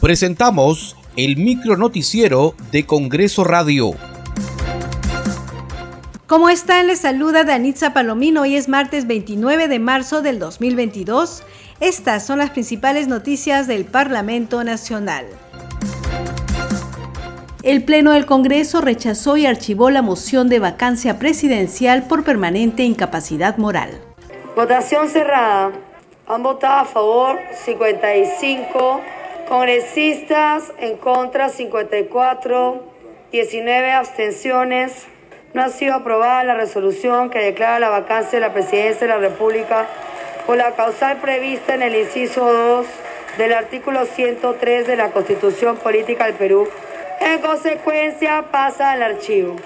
Presentamos el micro noticiero de Congreso Radio. ¿Cómo están? Les saluda Danitza Palomino. Hoy es martes 29 de marzo del 2022. Estas son las principales noticias del Parlamento Nacional. El Pleno del Congreso rechazó y archivó la moción de vacancia presidencial por permanente incapacidad moral. Votación cerrada. Han votado a favor 55 congresistas, en contra 54, 19 abstenciones. No ha sido aprobada la resolución que declara la vacancia de la presidencia de la República por la causal prevista en el inciso 2 del artículo 103 de la Constitución Política del Perú. En consecuencia, pasa al archivo.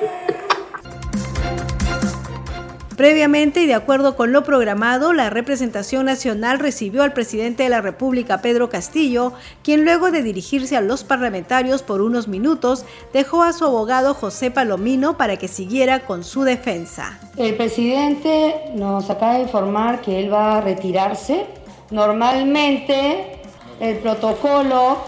Previamente y de acuerdo con lo programado, la representación nacional recibió al presidente de la República, Pedro Castillo, quien luego de dirigirse a los parlamentarios por unos minutos, dejó a su abogado José Palomino para que siguiera con su defensa. El presidente nos acaba de informar que él va a retirarse. Normalmente el protocolo,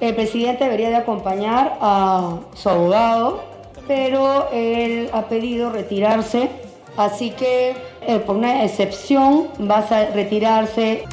el presidente debería de acompañar a su abogado, pero él ha pedido retirarse Así que eh, por una excepción vas a retirarse.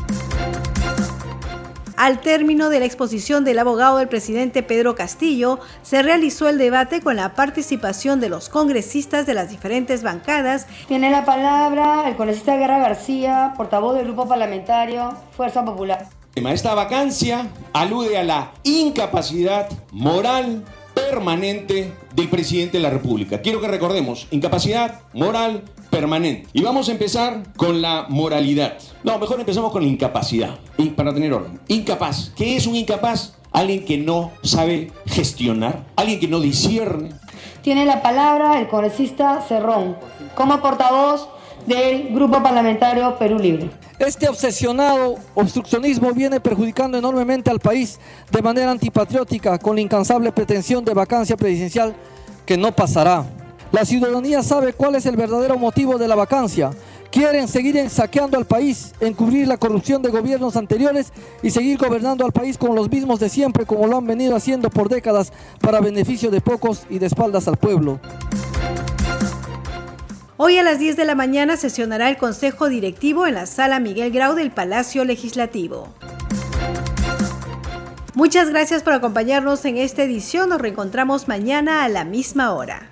Al término de la exposición del abogado del presidente Pedro Castillo, se realizó el debate con la participación de los congresistas de las diferentes bancadas. Tiene la palabra el congresista Guerra García, portavoz del Grupo Parlamentario Fuerza Popular. Esta vacancia alude a la incapacidad moral permanente del presidente de la República. Quiero que recordemos, incapacidad moral permanente. Y vamos a empezar con la moralidad. No, mejor empezamos con la incapacidad, para tener orden. Incapaz. ¿Qué es un incapaz? Alguien que no sabe gestionar, alguien que no discierne. Tiene la palabra el congresista Cerrón, como portavoz del Grupo Parlamentario Perú Libre. Este obsesionado obstruccionismo viene perjudicando enormemente al país de manera antipatriótica con la incansable pretensión de vacancia presidencial que no pasará. La ciudadanía sabe cuál es el verdadero motivo de la vacancia. Quieren seguir saqueando al país, encubrir la corrupción de gobiernos anteriores y seguir gobernando al país con los mismos de siempre como lo han venido haciendo por décadas para beneficio de pocos y de espaldas al pueblo. Hoy a las 10 de la mañana sesionará el Consejo Directivo en la Sala Miguel Grau del Palacio Legislativo. Muchas gracias por acompañarnos en esta edición. Nos reencontramos mañana a la misma hora.